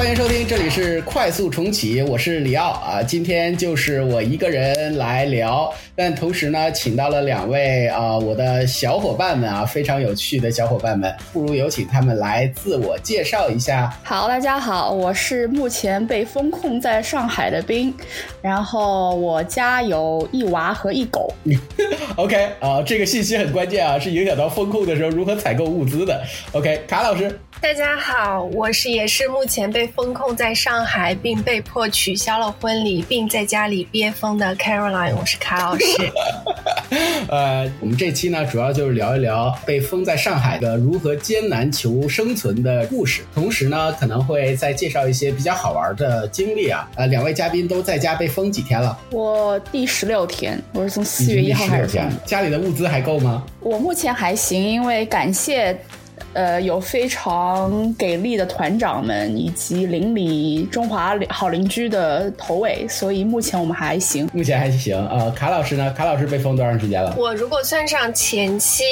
欢迎收听，这里是快速重启，我是李奥啊。今天就是我一个人来聊，但同时呢，请到了两位啊，我的小伙伴们啊，非常有趣的小伙伴们，不如有请他们来自我介绍一下。好，大家好，我是目前被封控在上海的冰，然后我家有一娃和一狗。OK 啊，这个信息很关键啊，是影响到封控的时候如何采购物资的。OK，卡老师。大家好，我是也是目前被封控在上海，并被迫取消了婚礼，并在家里憋疯的 Caroline，我是卡老师。呃，我们这期呢，主要就是聊一聊被封在上海的如何艰难求生存的故事，同时呢，可能会再介绍一些比较好玩的经历啊。呃，两位嘉宾都在家被封几天了？我第十六天，我是从四月一号开始封。家里的物资还够吗？我目前还行，因为感谢。呃，有非常给力的团长们，以及邻里中华好邻居的头尾，所以目前我们还行。目前还行啊，卡老师呢？卡老师被封多长时间了？我如果算上前期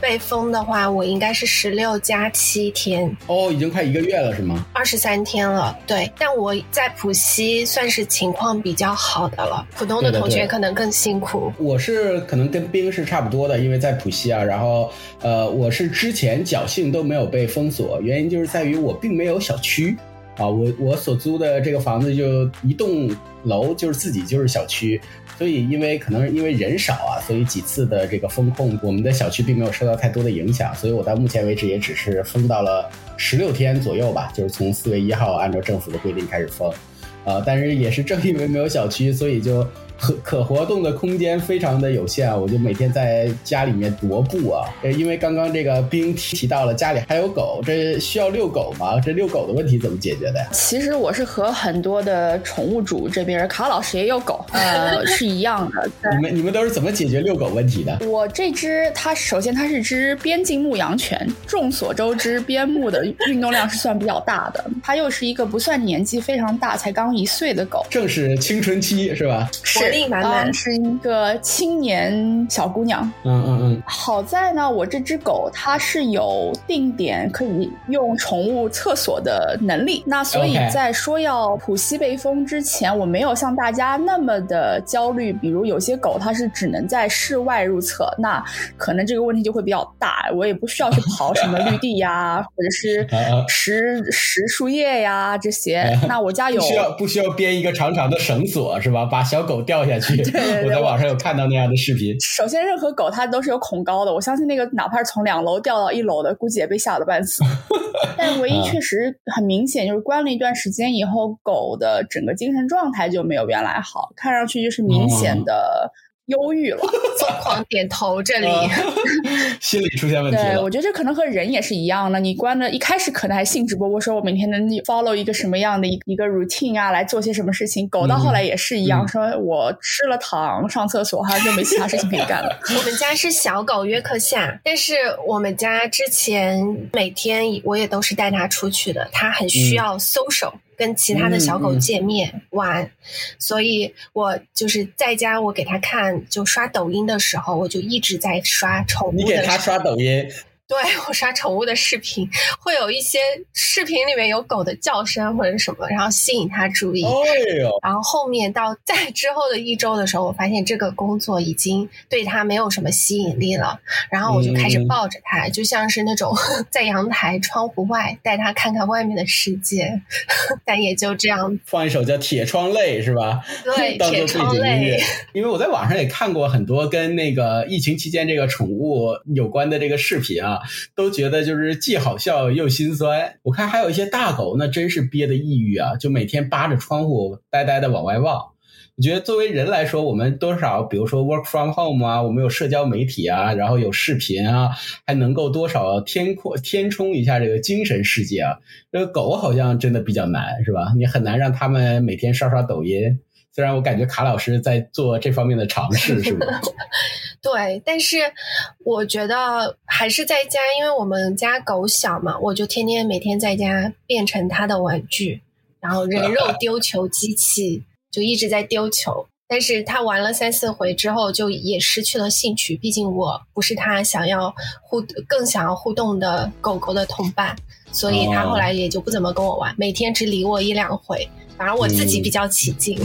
被封的话，我应该是十六加七天。哦，已经快一个月了，是吗？二十三天了，对。但我在浦西算是情况比较好的了，普通的同学可能更辛苦。我是可能跟冰是差不多的，因为在浦西啊，然后呃，我是之前侥幸。都没有被封锁，原因就是在于我并没有小区啊，我我所租的这个房子就一栋楼，就是自己就是小区，所以因为可能因为人少啊，所以几次的这个封控，我们的小区并没有受到太多的影响，所以我到目前为止也只是封到了十六天左右吧，就是从四月一号按照政府的规定开始封，呃，但是也是正因为没有小区，所以就。可可活动的空间非常的有限，我就每天在家里面踱步啊。呃，因为刚刚这个冰提到了家里还有狗，这需要遛狗吗？这遛狗的问题怎么解决的呀？其实我是和很多的宠物主这边，卡老师也有狗，呃，是一样的。你们你们都是怎么解决遛狗问题的？我这只它首先它是只边境牧羊犬，众所周知边牧的运动量是算比较大的，它又是一个不算年纪非常大，才刚一岁的狗，正是青春期是吧？是。活力满满，是一个青年小姑娘。嗯嗯嗯。好在呢，我这只狗它是有定点可以用宠物厕所的能力。那所以在说要普西被封之前，我没有像大家那么的焦虑。比如有些狗它是只能在室外入厕，那可能这个问题就会比较大。我也不需要去刨什么绿地呀，或者是 拾拾树叶呀这些。那我家有需要不需要编一个长长的绳索是吧？把小狗吊。掉下去，我在网上有看到那样的视频。首先，任何狗它都是有恐高的，我相信那个哪怕是从两楼掉到一楼的，估计也被吓得半死。但唯一确实很明显，就是关了一段时间以后，狗的整个精神状态就没有原来好，看上去就是明显的。忧郁了，疯狂点头。这里心理出现问题了。对，我觉得这可能和人也是一样的。你关的，一开始可能还兴致勃勃，说我每天能 follow 一个什么样的一一个 routine 啊，来做些什么事情。狗到后来也是一样，说我吃了糖，上厕所，好像就没其他事情可以干了。我们家是小狗约克夏，但是我们家之前每天我也都是带它出去的，它很需要 social。跟其他的小狗见面玩，所以我就是在家，我给他看，就刷抖音的时候，我就一直在刷宠物。你给他刷抖音。对 我刷宠物的视频，会有一些视频里面有狗的叫声或者什么，然后吸引他注意。然后后面到在之后的一周的时候，我发现这个工作已经对他没有什么吸引力了。然后我就开始抱着他，就像是那种 在阳台窗户外带他看看外面的世界。但也就这样，放一首叫《铁窗泪》是吧？对，铁窗泪。因为我在网上也看过很多跟那个疫情期间这个宠物有关的这个视频啊。都觉得就是既好笑又心酸。我看还有一些大狗，那真是憋的抑郁啊，就每天扒着窗户呆呆的往外望。我觉得作为人来说，我们多少，比如说 work from home 啊，我们有社交媒体啊，然后有视频啊，还能够多少填扩填充一下这个精神世界啊。这个狗好像真的比较难，是吧？你很难让他们每天刷刷抖音。虽然我感觉卡老师在做这方面的尝试，是吧？对，但是我觉得还是在家，因为我们家狗小嘛，我就天天每天在家变成它的玩具，然后人肉 丢球机器，就一直在丢球。但是它玩了三四回之后，就也失去了兴趣。毕竟我不是它想要互更想要互动的狗狗的同伴，所以它后来也就不怎么跟我玩，每天只理我一两回，反而我自己比较起劲。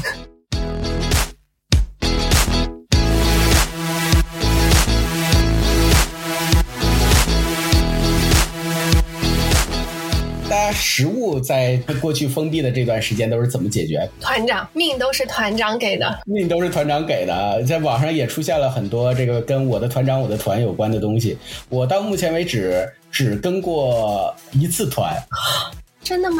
食物在过去封闭的这段时间都是怎么解决？团长命都是团长给的，命都是团长给的。在网上也出现了很多这个跟我的团长、我的团有关的东西。我到目前为止只跟过一次团，真的吗？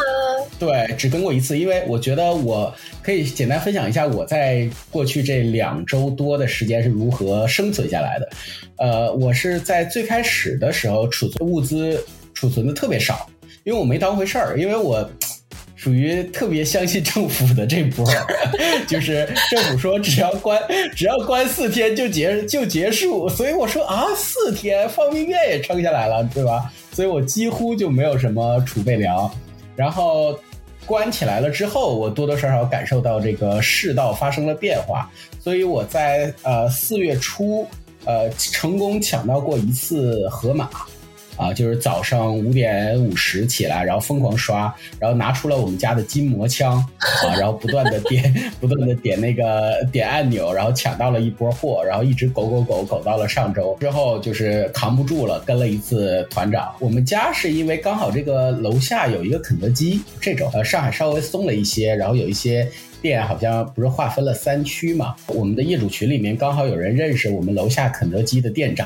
对，只跟过一次，因为我觉得我可以简单分享一下我在过去这两周多的时间是如何生存下来的。呃，我是在最开始的时候储存物资储存的特别少。因为我没当回事儿，因为我属于特别相信政府的这波，就是政府说只要关 只要关四天就结就结束，所以我说啊四天方便面也撑下来了，对吧？所以我几乎就没有什么储备粮。然后关起来了之后，我多多少少感受到这个世道发生了变化，所以我在呃四月初呃成功抢到过一次河马。啊，就是早上五点五十起来，然后疯狂刷，然后拿出了我们家的筋膜枪啊，然后不断的点，不断的点那个点按钮，然后抢到了一波货，然后一直狗狗狗狗到了上周之后，就是扛不住了，跟了一次团长。我们家是因为刚好这个楼下有一个肯德基，这种呃上海稍微松了一些，然后有一些店好像不是划分了三区嘛，我们的业主群里面刚好有人认识我们楼下肯德基的店长。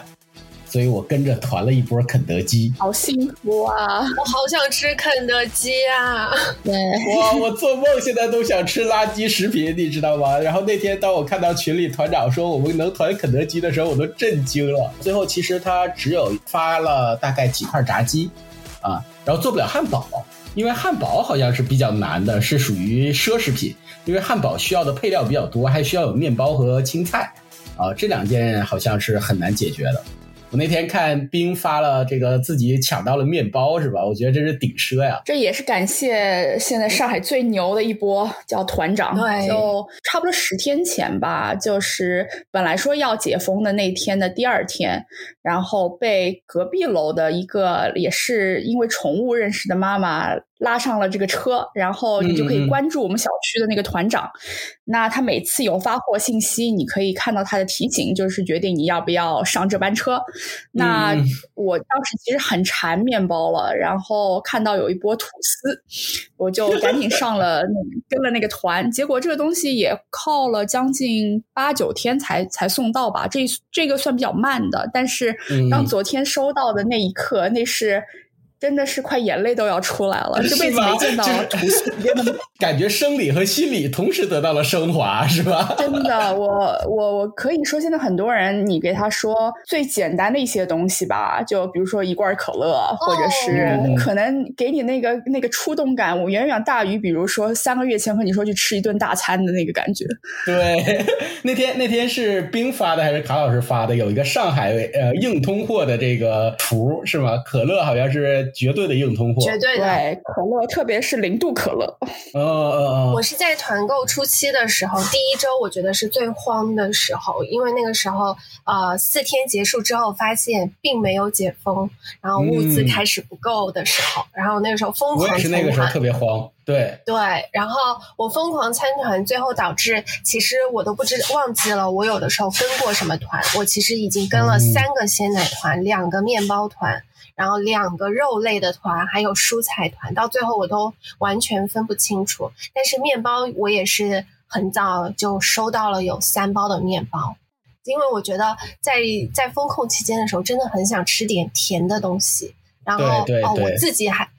所以我跟着团了一波肯德基，好幸福啊！我好想吃肯德基啊！对，哇，我做梦现在都想吃垃圾食品，你知道吗？然后那天当我看到群里团长说我们能团肯德基的时候，我都震惊了。最后其实他只有发了大概几块炸鸡，啊，然后做不了汉堡，因为汉堡好像是比较难的，是属于奢侈品，因为汉堡需要的配料比较多，还需要有面包和青菜，啊，这两件好像是很难解决的。我那天看冰发了这个自己抢到了面包是吧？我觉得这是顶奢呀！这也是感谢现在上海最牛的一波叫团长，对，就差不多十天前吧，就是本来说要解封的那天的第二天，然后被隔壁楼的一个也是因为宠物认识的妈妈。拉上了这个车，然后你就可以关注我们小区的那个团长。那他每次有发货信息，你可以看到他的提醒，就是决定你要不要上这班车。那我当时其实很馋面包了，然后看到有一波吐司，我就赶紧上了跟了那个团。结果这个东西也靠了将近八九天才 才送到吧，这这个算比较慢的。但是当昨天收到的那一刻，那是。真的是快眼泪都要出来了，这辈子没见到感觉生理和心理同时得到了升华，是吧？真的，我我我可以说，现在很多人，你给他说最简单的一些东西吧，就比如说一罐可乐，或者是可能给你那个那个触动感，我远远大于比如说三个月前和你说去吃一顿大餐的那个感觉。对，那天那天是冰发的还是卡老师发的？有一个上海呃硬通货的这个图是吗？可乐好像是。绝对的硬通货，绝对的可乐，特别是零度可乐。嗯嗯嗯。我是在团购初期的时候，第一周我觉得是最慌的时候，因为那个时候呃四天结束之后，发现并没有解封，然后物资开始不够的时候，然后那个时候疯狂参团。我也是那个时候特别慌，对对。然后我疯狂参团，最后导致其实我都不知忘记了我有的时候跟过什么团，我其实已经跟了三个鲜奶团，两个面包团。然后两个肉类的团，还有蔬菜团，到最后我都完全分不清楚。但是面包我也是很早就收到了有三包的面包，因为我觉得在在风控期间的时候，真的很想吃点甜的东西。然后哦，我自己还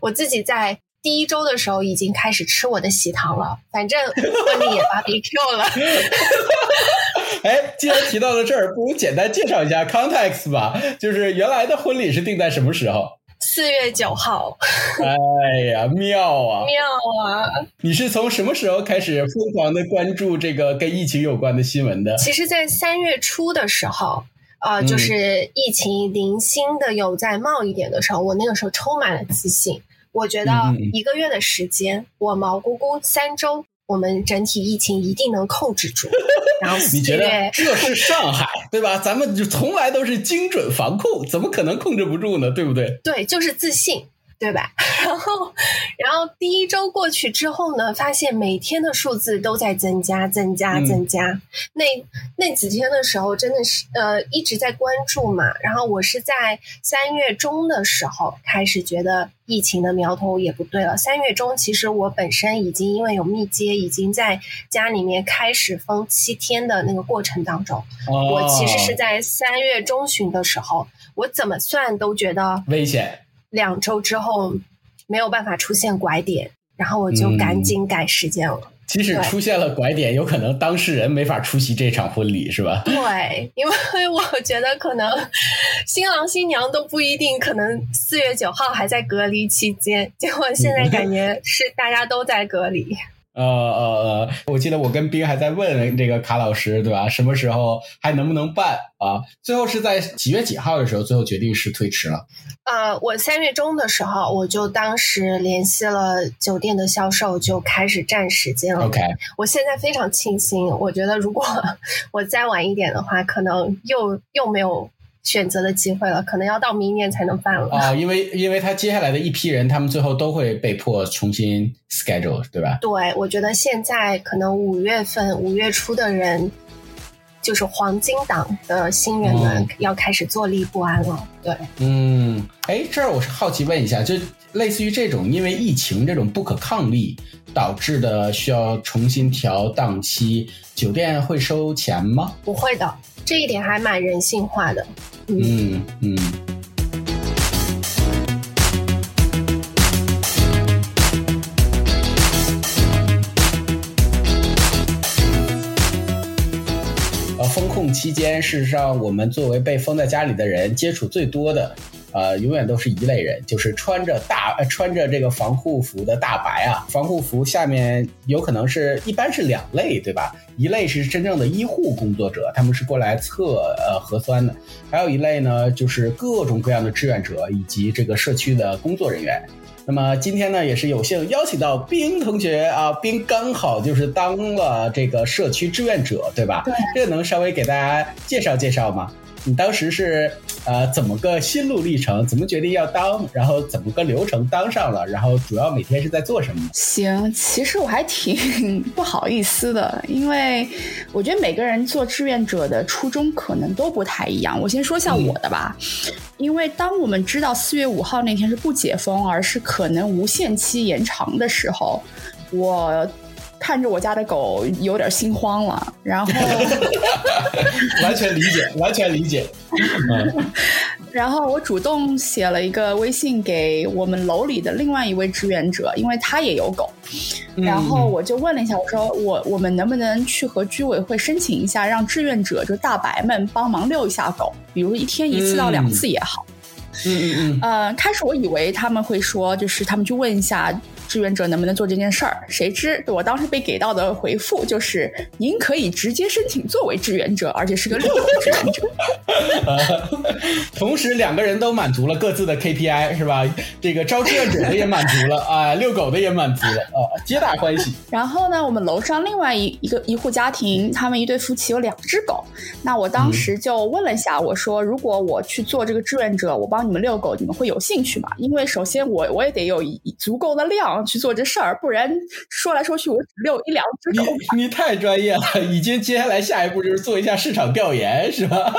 我自己在。第一周的时候已经开始吃我的喜糖了，反正婚礼也 BBQ 了。哎，既然提到了这儿，不如简单介绍一下 context 吧。就是原来的婚礼是定在什么时候？四月九号。哎呀，妙啊！妙啊！你是从什么时候开始疯狂的关注这个跟疫情有关的新闻的？其实，在三月初的时候，呃，就是疫情零星的有在冒一点的时候，我那个时候充满了自信。我觉得一个月的时间，我毛姑姑三周我们整体疫情一定能控制住。然后你觉得这是上海对吧？咱们就从来都是精准防控，怎么可能控制不住呢？对不对？对，就是自信。对吧？然后，然后第一周过去之后呢，发现每天的数字都在增加、增加、增加。那那几天的时候，真的是呃一直在关注嘛。然后我是在三月中的时候开始觉得疫情的苗头也不对了。三月中，其实我本身已经因为有密接，已经在家里面开始封七天的那个过程当中。我其实是在三月中旬的时候，我怎么算都觉得危险。两周之后没有办法出现拐点，然后我就赶紧改时间了。即使出现了拐点，有可能当事人没法出席这场婚礼，是吧？对，因为 我觉得可能新郎新娘都不一定，可能四月九号还在隔离期间，结果现在感觉是大家都在隔离。呃呃呃，我记得我跟冰还在问这个卡老师，对吧？什么时候还能不能办啊？最后是在几月几号的时候，最后决定是推迟了。呃，我三月中的时候，我就当时联系了酒店的销售，就开始占时间了。OK，我现在非常庆幸，我觉得如果 我再晚一点的话，可能又又没有。选择的机会了，可能要到明年才能办了啊！因为因为他接下来的一批人，他们最后都会被迫重新 schedule，对吧？对，我觉得现在可能五月份、五月初的人，就是黄金档的新人们要开始坐立不安了。对，嗯，哎，这儿我是好奇问一下，就类似于这种因为疫情这种不可抗力导致的需要重新调档期，酒店会收钱吗？不会的，这一点还蛮人性化的。嗯嗯。呃，期间，事实上，我们作为被封在家里的人，接触最多的。呃，永远都是一类人，就是穿着大穿着这个防护服的大白啊。防护服下面有可能是一般是两类，对吧？一类是真正的医护工作者，他们是过来测呃核酸的；还有一类呢，就是各种各样的志愿者以及这个社区的工作人员。那么今天呢，也是有幸邀请到冰同学啊，冰刚好就是当了这个社区志愿者，对吧？对，这个能稍微给大家介绍介绍吗？你当时是呃怎么个心路历程？怎么决定要当？然后怎么个流程当上了？然后主要每天是在做什么？行，其实我还挺不好意思的，因为我觉得每个人做志愿者的初衷可能都不太一样。我先说一下我的吧，因为当我们知道四月五号那天是不解封，而是可能无限期延长的时候，我。看着我家的狗有点心慌了，然后 完全理解，完全理解。然后我主动写了一个微信给我们楼里的另外一位志愿者，因为他也有狗。然后我就问了一下，我说我我们能不能去和居委会申请一下，让志愿者就大白们帮忙遛一下狗，比如一天一次到两次也好。嗯嗯嗯。呃，开始我以为他们会说，就是他们去问一下。志愿者能不能做这件事儿？谁知我当时被给到的回复就是：您可以直接申请作为志愿者，而且是个遛狗志愿者。同时，两个人都满足了各自的 KPI，是吧？这个招志愿者的也满足了，啊，遛狗的也满足了，啊，皆大欢喜。然后呢，我们楼上另外一一个一户家庭，他们一对夫妻有两只狗。那我当时就问了一下，我说：如果我去做这个志愿者，我帮你们遛狗，你们会有兴趣吗？因为首先我我也得有足够的量。去做这事儿，不然说来说去我只有一两只狗。你你太专业了，已经接下来下一步就是做一下市场调研，是吧？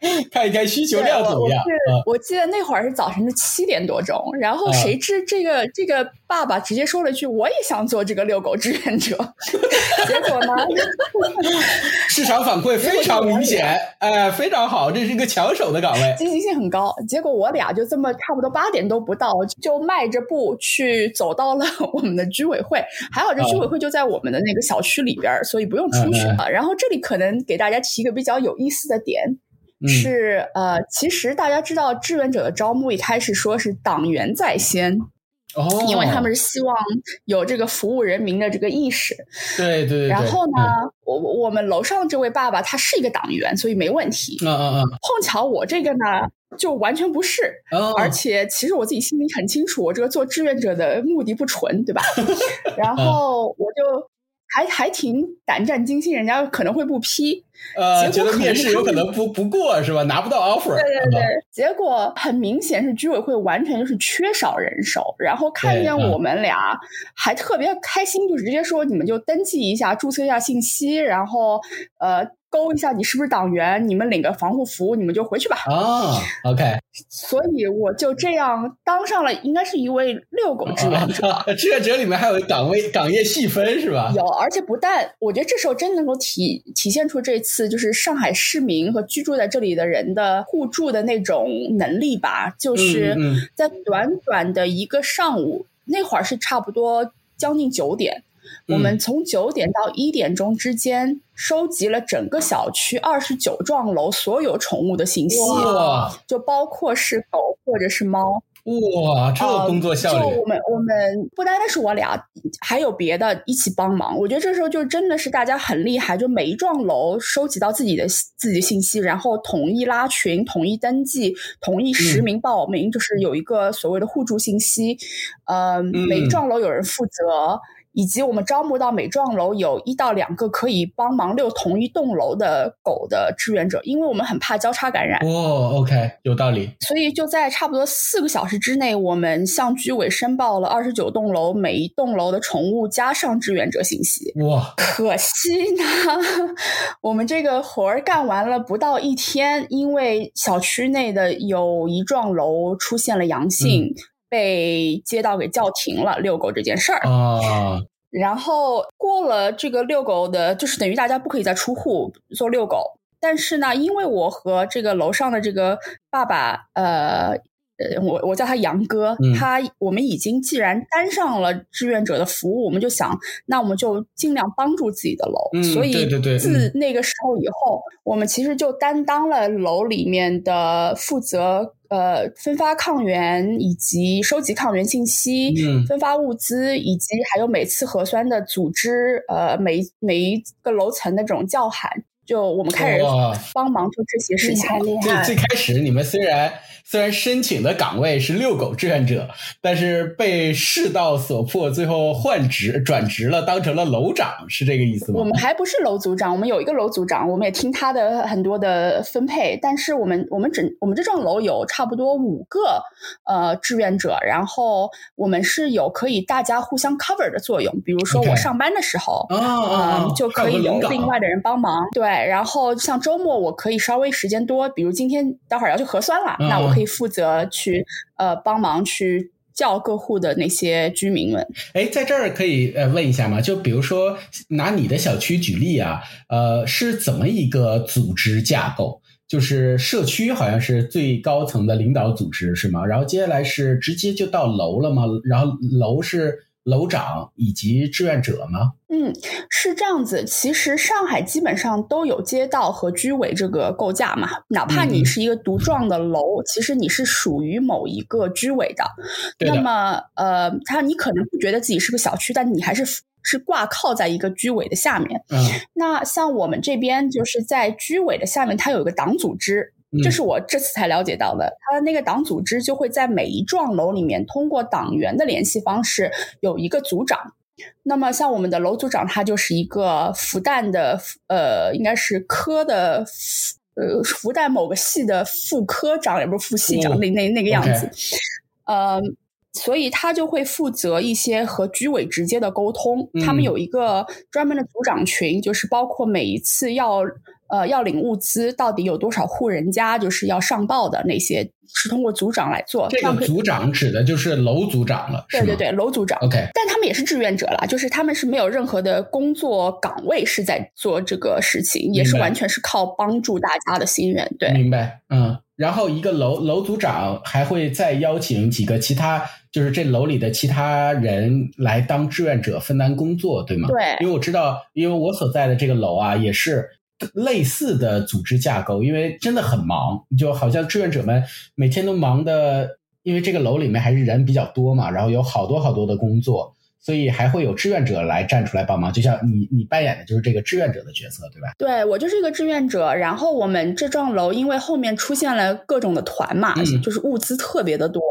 看一看需求量怎么样。我记得那会儿是早晨的七点多钟，然后谁知这个这个爸爸直接说了句：“我也想做这个遛狗志愿者。”结果呢？市场反馈非常明显，哎，非常好，这是一个抢手的岗位，积极性很高。结果我俩就这么差不多八点都不到，就迈着步去走到了我们的居委会。还好这居委会就在我们的那个小区里边，所以不用出去了。然后这里可能给大家提一个比较有意思的点。是呃，其实大家知道志愿者的招募一开始说是党员在先，哦，因为他们是希望有这个服务人民的这个意识。对对对。然后呢，我我们楼上这位爸爸他是一个党员，所以没问题。嗯嗯嗯。碰巧我这个呢，就完全不是。而且其实我自己心里很清楚，我这个做志愿者的目的不纯，对吧？然后我就。还还挺胆战心惊，人家可能会不批。呃，觉得面试有可能不不过是吧？拿不到 offer。对对对，结果很明显是居委会完全就是缺少人手，然后看见我们俩还特别开心，就直接说你们就登记一下，注册一下信息，然后呃。勾一下，你是不是党员？你们领个防护服，你们就回去吧。啊，OK。所以我就这样当上了，应该是一位遛狗志愿者。志愿者里面还有岗位岗业细分是吧？有，而且不但我觉得这时候真能够体体现出这次就是上海市民和居住在这里的人的互助的那种能力吧。就是在短短的一个上午，那会儿是差不多将近九点。我们从九点到一点钟之间收集了整个小区二十九幢楼所有宠物的信息，就包括是狗或者是猫。哇，这个工作效率！就我们我们不单单是我俩，还有别的一起帮忙。我觉得这时候就真的是大家很厉害，就每一幢楼收集到自己的自己的信息，然后统一拉群、统一登记、统一实名报名，就是有一个所谓的互助信息。呃，每一幢楼有人负责。以及我们招募到每幢楼有一到两个可以帮忙遛同一栋楼的狗的志愿者，因为我们很怕交叉感染。哦，OK，有道理。所以就在差不多四个小时之内，我们向居委申报了二十九栋楼每一栋楼的宠物加上志愿者信息。哇，可惜呢，我们这个活儿干完了不到一天，因为小区内的有一幢楼出现了阳性。被街道给叫停了遛狗这件事儿啊，然后过了这个遛狗的，就是等于大家不可以再出户做遛狗。但是呢，因为我和这个楼上的这个爸爸，呃。呃，我我叫他杨哥，他我们已经既然担上了志愿者的服务，我们就想，那我们就尽量帮助自己的楼。所以自那个时候以后，我们其实就担当了楼里面的负责，呃，分发抗原以及收集抗原信息，分发物资，以及还有每次核酸的组织，呃，每每一个楼层的这种叫喊，就我们开始帮忙做这些事情。最最开始你们虽然。虽然申请的岗位是遛狗志愿者，但是被世道所迫，最后换职转职了，当成了楼长，是这个意思吗？我们还不是楼组长，我们有一个楼组长，我们也听他的很多的分配。但是我们我们整我们这幢楼有差不多五个呃志愿者，然后我们是有可以大家互相 cover 的作用。比如说我上班的时候，嗯，就可以有另外的人帮忙。对，然后像周末我可以稍微时间多，比如今天待会儿要去核酸了，那我。可以负责去呃帮忙去叫各户的那些居民们。哎，在这儿可以呃问一下吗？就比如说拿你的小区举例啊，呃，是怎么一个组织架构？就是社区好像是最高层的领导组织是吗？然后接下来是直接就到楼了吗？然后楼是。楼长以及志愿者吗？嗯，是这样子。其实上海基本上都有街道和居委这个构架嘛。哪怕你是一个独幢的楼，其实你是属于某一个居委的。那么，呃，他你可能不觉得自己是个小区，但你还是是挂靠在一个居委的下面。嗯。那像我们这边就是在居委的下面，它有一个党组织。这是我这次才了解到的，他的那个党组织就会在每一幢楼里面通过党员的联系方式有一个组长。那么像我们的楼组长，他就是一个复旦的，呃，应该是科的，呃，复旦某个系的副科长，也不是副系长，那那那个样子。呃，所以他就会负责一些和居委直接的沟通。他们有一个专门的组长群，就是包括每一次要。呃，要领物资，到底有多少户人家就是要上报的那些，是通过组长来做。这个组长指的就是楼组长了，对对对，楼组长。OK，但他们也是志愿者了，就是他们是没有任何的工作岗位是在做这个事情，也是完全是靠帮助大家的心愿。对，明白。嗯，然后一个楼楼组长还会再邀请几个其他，就是这楼里的其他人来当志愿者分担工作，对吗？对，因为我知道，因为我所在的这个楼啊，也是。类似的组织架构，因为真的很忙，就好像志愿者们每天都忙的，因为这个楼里面还是人比较多嘛，然后有好多好多的工作，所以还会有志愿者来站出来帮忙，就像你你扮演的就是这个志愿者的角色，对吧？对我就是一个志愿者。然后我们这幢楼因为后面出现了各种的团嘛，就是物资特别的多。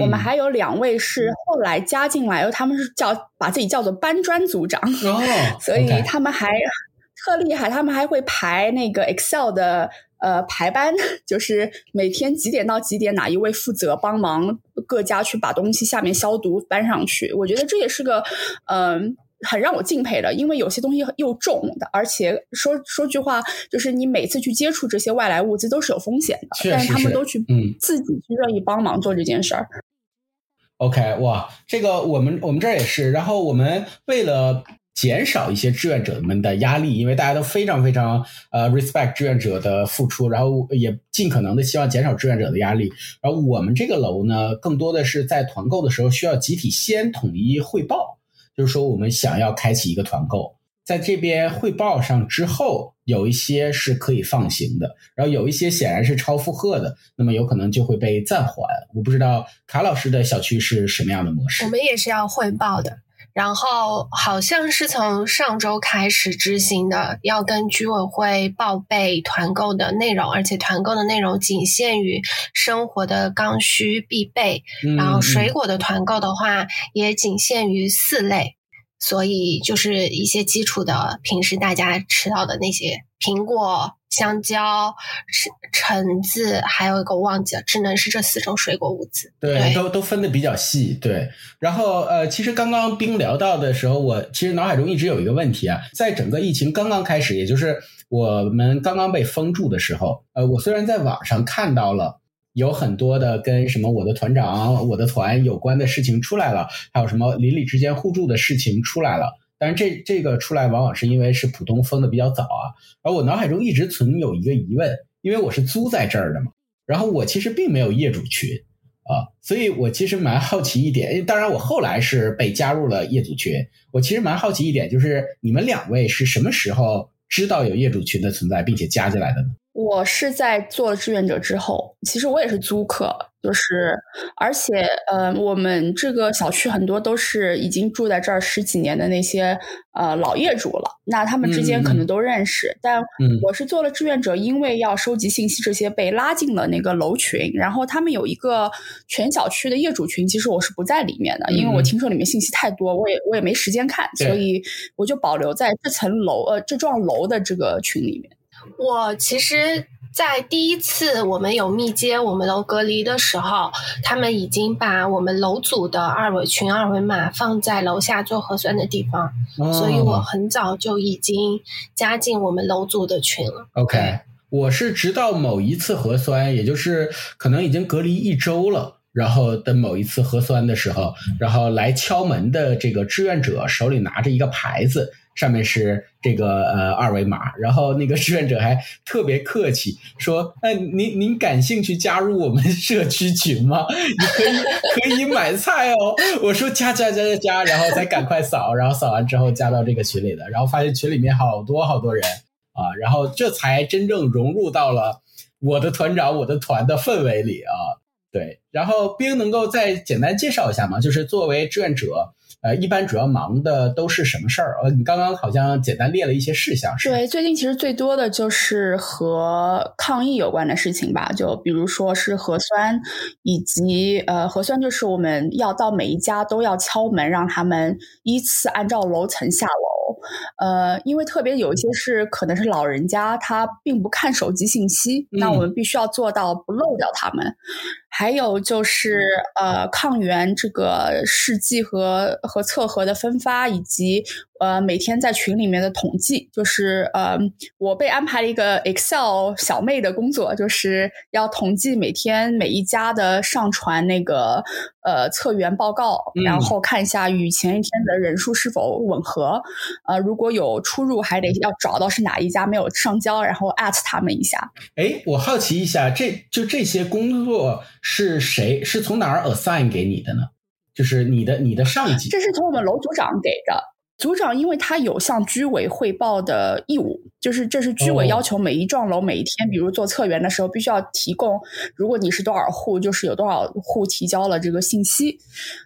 我们还有两位是后来加进来，他们是叫把自己叫做搬砖组长，所以他们还特厉害，他们还会排那个 Excel 的。呃，排班 就是每天几点到几点，哪一位负责帮忙各家去把东西下面消毒搬上去？我觉得这也是个嗯，很让我敬佩的，因为有些东西又重的，而且说说句话，就是你每次去接触这些外来物资都是有风险的，但是他们都去嗯自己去愿意帮忙做这件事儿。OK，哇，这个我们我们这儿也是，然后我们为了。减少一些志愿者们的压力，因为大家都非常非常呃 respect 志愿者的付出，然后也尽可能的希望减少志愿者的压力。然后我们这个楼呢，更多的是在团购的时候需要集体先统一汇报，就是说我们想要开启一个团购，在这边汇报上之后，有一些是可以放行的，然后有一些显然是超负荷的，那么有可能就会被暂缓。我不知道卡老师的小区是什么样的模式？我们也是要汇报的。然后好像是从上周开始执行的，要跟居委会报备团购的内容，而且团购的内容仅限于生活的刚需必备。然后水果的团购的话，也仅限于四类，所以就是一些基础的，平时大家吃到的那些苹果。香蕉、橙橙子，还有一个我忘记了，只能是这四种水果物资。对，都都分的比较细。对，然后呃，其实刚刚冰聊到的时候，我其实脑海中一直有一个问题啊，在整个疫情刚刚开始，也就是我们刚刚被封住的时候，呃，我虽然在网上看到了有很多的跟什么我的团长、我的团有关的事情出来了，还有什么邻里之间互助的事情出来了。但是这这个出来往往是因为是浦东封的比较早啊，而我脑海中一直存有一个疑问，因为我是租在这儿的嘛，然后我其实并没有业主群啊，所以我其实蛮好奇一点，当然我后来是被加入了业主群，我其实蛮好奇一点，就是你们两位是什么时候知道有业主群的存在，并且加进来的呢？我是在做了志愿者之后，其实我也是租客，就是，而且，呃，我们这个小区很多都是已经住在这儿十几年的那些呃老业主了，那他们之间可能都认识。但我是做了志愿者，因为要收集信息，这些被拉进了那个楼群，然后他们有一个全小区的业主群，其实我是不在里面的，因为我听说里面信息太多，我也我也没时间看，所以我就保留在这层楼呃这幢楼的这个群里面。我其实，在第一次我们有密接我们楼隔离的时候，他们已经把我们楼组的二维群二维码放在楼下做核酸的地方，所以我很早就已经加进我们楼组的群了。OK，我是直到某一次核酸，也就是可能已经隔离一周了，然后的某一次核酸的时候，然后来敲门的这个志愿者手里拿着一个牌子。上面是这个呃二维码，然后那个志愿者还特别客气说：“哎，您您感兴趣加入我们社区群吗？你可以可以买菜哦。”我说：“加加加加加！”然后再赶快扫，然后扫完之后加到这个群里的，然后发现群里面好多好多人啊，然后这才真正融入到了我的团长我的团的氛围里啊。对，然后冰能够再简单介绍一下吗？就是作为志愿者。呃，一般主要忙的都是什么事儿？呃，你刚刚好像简单列了一些事项，是对，最近其实最多的就是和抗疫有关的事情吧，就比如说是核酸，以及呃，核酸就是我们要到每一家都要敲门，让他们依次按照楼层下楼。呃，因为特别有一些是可能是老人家，他并不看手机信息，那我们必须要做到不漏掉他们。还有就是呃，抗原这个试剂和和测核的分发，以及呃每天在群里面的统计，就是呃我被安排了一个 Excel 小妹的工作，就是要统计每天每一家的上传那个呃测员报告，然后看一下与前一天的人数是否吻合。呃，如果有出入，还得要找到是哪一家没有上交，然后 at 他们一下。哎，我好奇一下，这就这些工作。是谁是从哪儿 assign 给你的呢？就是你的你的上级，这是从我们楼组长给的。组长因为他有向居委汇报的义务，就是这是居委要求每一幢楼每一天，比如做测员的时候，必须要提供，如果你是多少户，就是有多少户提交了这个信息。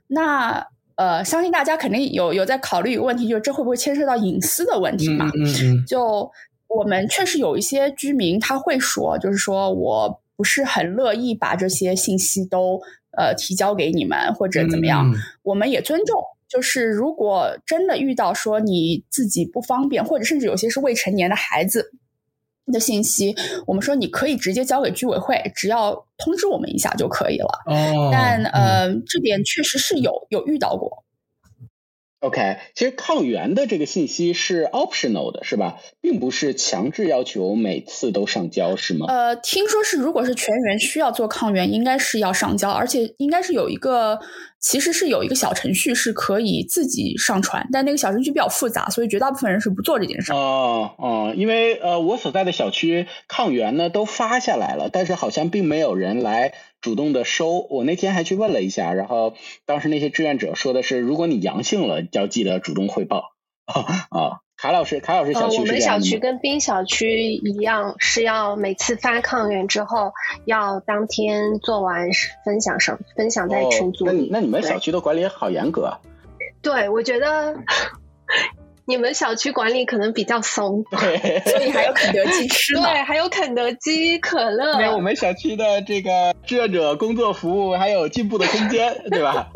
那呃，相信大家肯定有有在考虑一个问题，就是这会不会牵涉到隐私的问题嘛？嗯嗯。就我们确实有一些居民他会说，就是说我不是很乐意把这些信息都呃提交给你们或者怎么样，我们也尊重。就是如果真的遇到说你自己不方便，或者甚至有些是未成年的孩子。的信息，我们说你可以直接交给居委会，只要通知我们一下就可以了。哦，但呃，这点确实是有有遇到过。OK，其实抗原的这个信息是 optional 的，是吧？并不是强制要求每次都上交，是吗？呃，听说是，如果是全员需要做抗原，应该是要上交，而且应该是有一个，其实是有一个小程序是可以自己上传，但那个小程序比较复杂，所以绝大部分人是不做这件事。哦哦，因为呃，我所在的小区抗原呢都发下来了，但是好像并没有人来。主动的收，我那天还去问了一下，然后当时那些志愿者说的是，如果你阳性了，就要记得主动汇报。啊，卡老师，卡老师小区我们小区跟冰小区一样，是要每次发抗原之后，要当天做完分享上，分享在群组。那那你们小区的管理好严格。对，我觉得。你们小区管理可能比较松，对，所以还有肯德基吃 对，还有肯德基、可乐。没有，我们小区的这个志愿者工作服务还有进步的空间，对吧？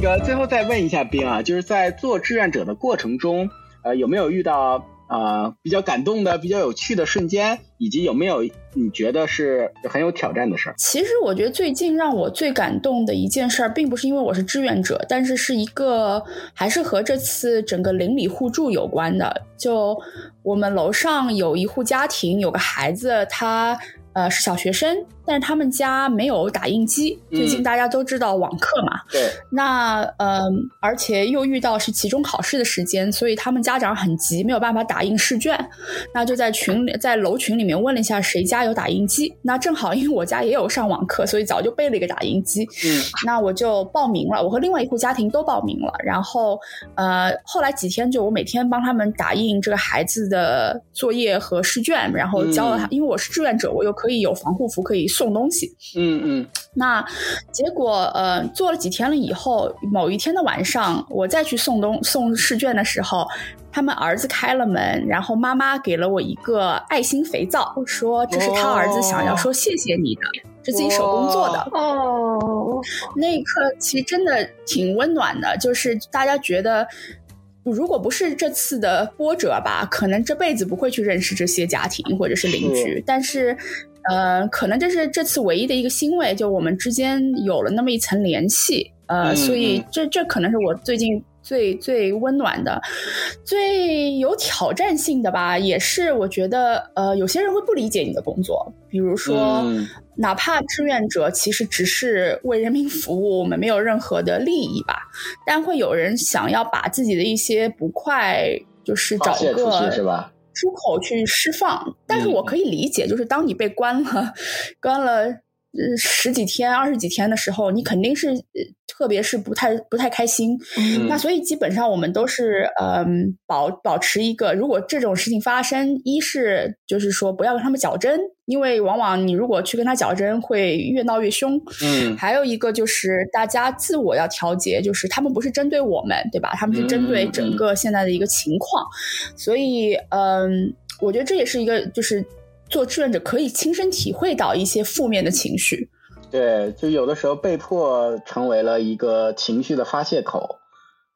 那个最后再问一下冰啊，就是在做志愿者的过程中，呃，有没有遇到？呃，比较感动的、比较有趣的瞬间，以及有没有你觉得是很有挑战的事儿？其实我觉得最近让我最感动的一件事儿，并不是因为我是志愿者，但是是一个还是和这次整个邻里互助有关的。就我们楼上有一户家庭，有个孩子，他。呃，是小学生，但是他们家没有打印机。最近大家都知道网课嘛，对。那呃，而且又遇到是期中考试的时间，所以他们家长很急，没有办法打印试卷。那就在群里，在楼群里面问了一下谁家有打印机。那正好因为我家也有上网课，所以早就备了一个打印机。嗯。那我就报名了，我和另外一户家庭都报名了。然后呃，后来几天就我每天帮他们打印这个孩子的作业和试卷，然后交了他，因为我是志愿者，我又。可以有防护服，可以送东西。嗯嗯。那结果呃，做了几天了以后，某一天的晚上，我再去送东送试卷的时候，他们儿子开了门，然后妈妈给了我一个爱心肥皂，说这是他儿子想要说谢谢你的，是自己手工做的。哦。那一刻其实真的挺温暖的，就是大家觉得。如果不是这次的波折吧，可能这辈子不会去认识这些家庭或者是邻居。但是，呃，可能这是这次唯一的一个欣慰，就我们之间有了那么一层联系。呃，所以这这可能是我最近最最温暖的、最有挑战性的吧。也是我觉得，呃，有些人会不理解你的工作，比如说。哪怕志愿者其实只是为人民服务，我们没有任何的利益吧，但会有人想要把自己的一些不快，就是找个出口去释放。但是我可以理解，就是当你被关了，关了。呃，十几天、二十几天的时候，你肯定是，特别是不太不太开心。那所以基本上我们都是，嗯，保保持一个，如果这种事情发生，一是就是说不要跟他们较真，因为往往你如果去跟他较真，会越闹越凶。嗯，还有一个就是大家自我要调节，就是他们不是针对我们，对吧？他们是针对整个现在的一个情况。所以，嗯，我觉得这也是一个就是。做志愿者可以亲身体会到一些负面的情绪，对，就有的时候被迫成为了一个情绪的发泄口，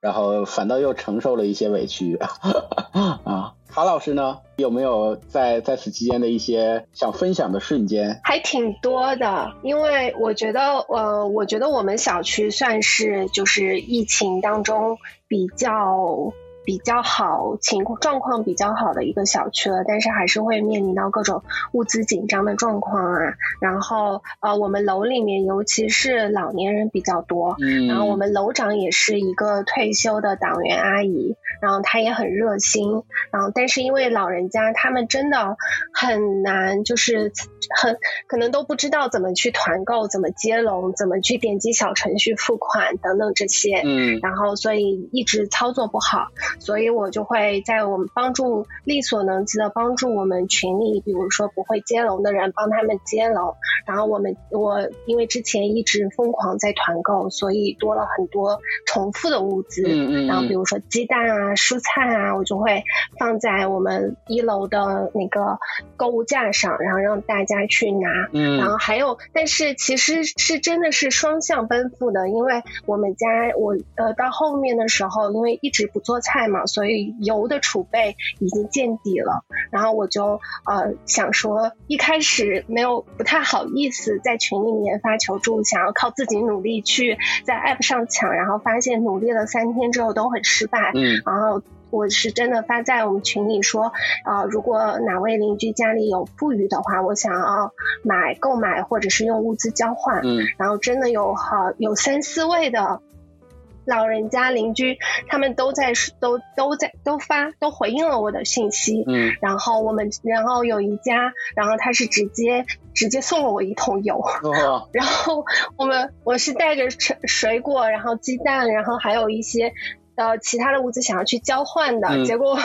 然后反倒又承受了一些委屈 啊。卡老师呢，有没有在在此期间的一些想分享的瞬间？还挺多的，因为我觉得，呃，我觉得我们小区算是就是疫情当中比较。比较好情况状况比较好的一个小区了，但是还是会面临到各种物资紧张的状况啊。然后呃，我们楼里面尤其是老年人比较多，嗯，然后我们楼长也是一个退休的党员阿姨，然后她也很热心，然后但是因为老人家他们真的很难，就是很可能都不知道怎么去团购、怎么接龙、怎么去点击小程序付款等等这些，嗯，然后所以一直操作不好。所以我就会在我们帮助力所能及的帮助我们群里，比如说不会接龙的人帮他们接龙，然后我们我因为之前一直疯狂在团购，所以多了很多重复的物资，嗯嗯，然后比如说鸡蛋啊、蔬菜啊，我就会放在我们一楼的那个购物架上，然后让大家去拿，嗯，然后还有，但是其实是真的是双向奔赴的，因为我们家我呃到后面的时候，因为一直不做菜嘛，所以油的储备已经见底了。然后我就呃想说，一开始没有不太好意思在群里面发求助，想要靠自己努力去在 app 上抢，然后发现努力了三天之后都很失败。嗯，然后我是真的发在我们群里说，啊，如果哪位邻居家里有富余的话，我想要买购买或者是用物资交换。嗯，然后真的有好有三四位的。老人家邻居他们都在都都在都发都回应了我的信息，嗯，然后我们然后有一家，然后他是直接直接送了我一桶油，哦，然后我们我是带着水水果，然后鸡蛋，然后还有一些呃其他的物资想要去交换的，嗯。结果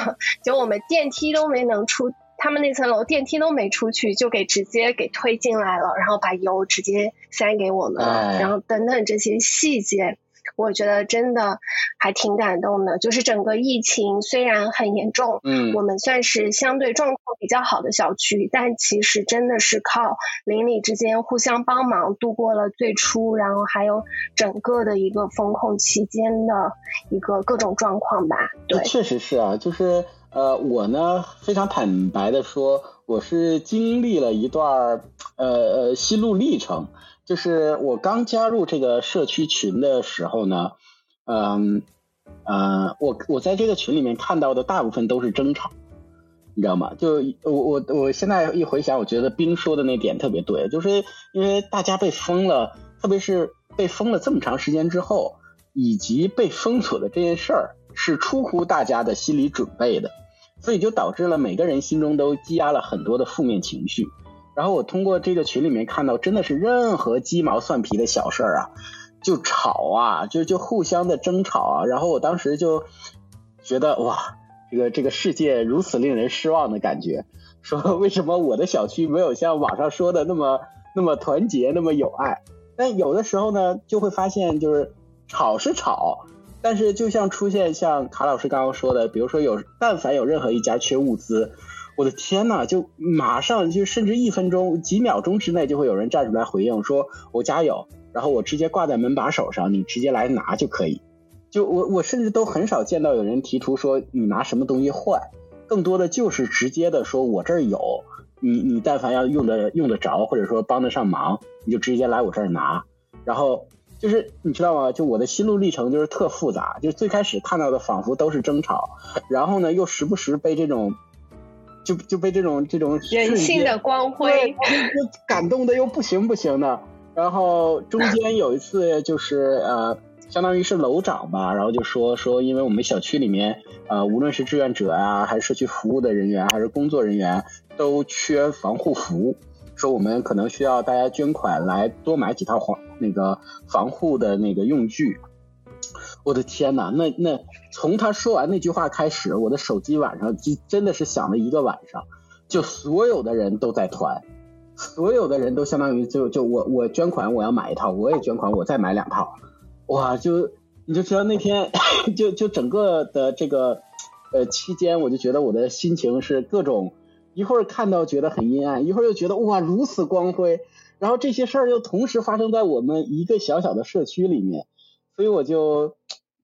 结果我们电梯都没能出，他们那层楼电梯都没出去，就给直接给推进来了，然后把油直接塞给我们，哎然后等等这些细节。我觉得真的还挺感动的，就是整个疫情虽然很严重，嗯，我们算是相对状况比较好的小区，但其实真的是靠邻里之间互相帮忙度过了最初，然后还有整个的一个风控期间的一个各种状况吧。对，确实是啊，就是呃，我呢非常坦白的说，我是经历了一段呃呃心路历程。就是我刚加入这个社区群的时候呢，嗯呃，我我在这个群里面看到的大部分都是争吵，你知道吗？就我我我现在一回想，我觉得冰说的那点特别对，就是因为大家被封了，特别是被封了这么长时间之后，以及被封锁的这件事儿是出乎大家的心理准备的，所以就导致了每个人心中都积压了很多的负面情绪。然后我通过这个群里面看到，真的是任何鸡毛蒜皮的小事儿啊，就吵啊，就就互相的争吵啊。然后我当时就觉得哇，这个这个世界如此令人失望的感觉。说 为什么我的小区没有像网上说的那么那么团结，那么有爱？但有的时候呢，就会发现就是吵是吵，但是就像出现像卡老师刚刚说的，比如说有但凡有任何一家缺物资。我的天呐，就马上就甚至一分钟、几秒钟之内就会有人站出来回应，说我家有，然后我直接挂在门把手上，你直接来拿就可以。就我我甚至都很少见到有人提出说你拿什么东西换，更多的就是直接的说我这儿有，你你但凡要用的用得着或者说帮得上忙，你就直接来我这儿拿。然后就是你知道吗？就我的心路历程就是特复杂，就是最开始看到的仿佛都是争吵，然后呢又时不时被这种。就就被这种这种人性的光辉，就感动的又不行不行的。然后中间有一次就是呃，相当于是楼长吧，然后就说说，因为我们小区里面呃，无论是志愿者啊，还是社区服务的人员，还是工作人员，都缺防护服，说我们可能需要大家捐款来多买几套防那个防护的那个用具。我的天呐，那那从他说完那句话开始，我的手机晚上就真的是响了一个晚上，就所有的人都在团，所有的人都相当于就就我我捐款我要买一套，我也捐款我再买两套，哇，就你就知道那天 就就整个的这个呃期间，我就觉得我的心情是各种一会儿看到觉得很阴暗，一会儿又觉得哇如此光辉，然后这些事儿又同时发生在我们一个小小的社区里面。所以我就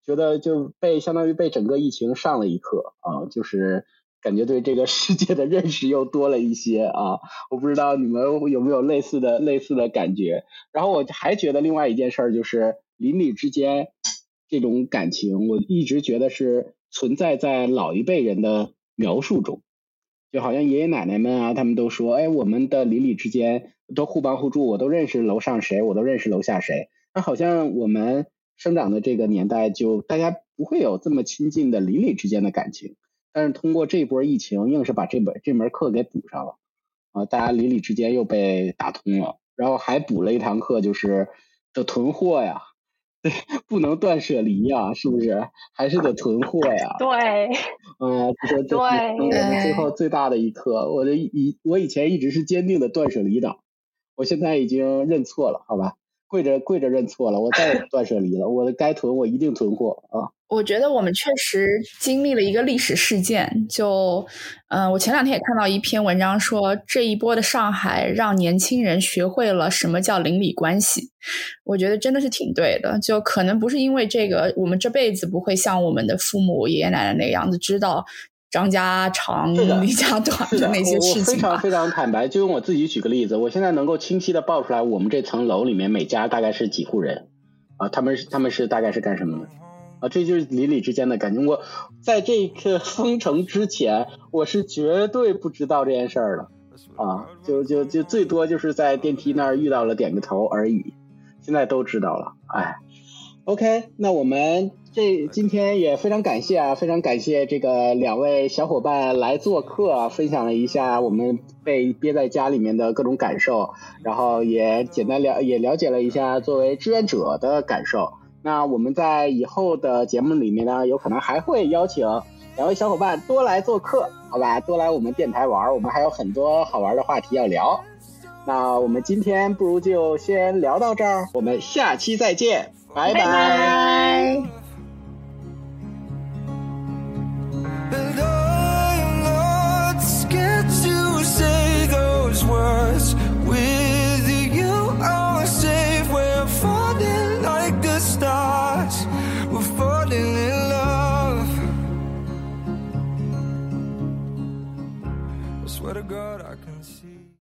觉得就被相当于被整个疫情上了一课啊，就是感觉对这个世界的认识又多了一些啊。我不知道你们有没有类似的类似的感觉。然后我还觉得另外一件事儿就是邻里之间这种感情，我一直觉得是存在在老一辈人的描述中，就好像爷爷奶奶们啊，他们都说，哎，我们的邻里之间都互帮互助，我都认识楼上谁，我都认识楼下谁。那好像我们。生长的这个年代，就大家不会有这么亲近的邻里之间的感情，但是通过这波疫情，硬是把这本这门课给补上了啊！大家邻里之间又被打通了，然后还补了一堂课，就是这囤货呀，对，不能断舍离呀，是不是？还是得囤货呀。对。嗯，这对我们最后最大的一课。我的以我以前一直是坚定的断舍离党，我现在已经认错了，好吧？跪着跪着认错了，我再也不断舍离了。我的该囤我一定囤货啊。我觉得我们确实经历了一个历史事件，就，嗯，我前两天也看到一篇文章说，这一波的上海让年轻人学会了什么叫邻里关系。我觉得真的是挺对的，就可能不是因为这个，我们这辈子不会像我们的父母、爷爷奶奶那个样子知道张家长、李家短的那些事情。非常非常坦白，就用我自己举个例子，我现在能够清晰的报出来，我们这层楼里面每家大概是几户人啊？他们是他们是大概是干什么的？啊，这就是邻里之间的感情。我在这个 封城之前，我是绝对不知道这件事儿的，啊，就就就最多就是在电梯那儿遇到了，点个头而已。现在都知道了，哎，OK，那我们这今天也非常感谢啊，非常感谢这个两位小伙伴来做客，分享了一下我们被憋在家里面的各种感受，然后也简单了也了解了一下作为志愿者的感受。那我们在以后的节目里面呢，有可能还会邀请两位小伙伴多来做客，好吧？多来我们电台玩，我们还有很多好玩的话题要聊。那我们今天不如就先聊到这儿，我们下期再见，拜拜。stars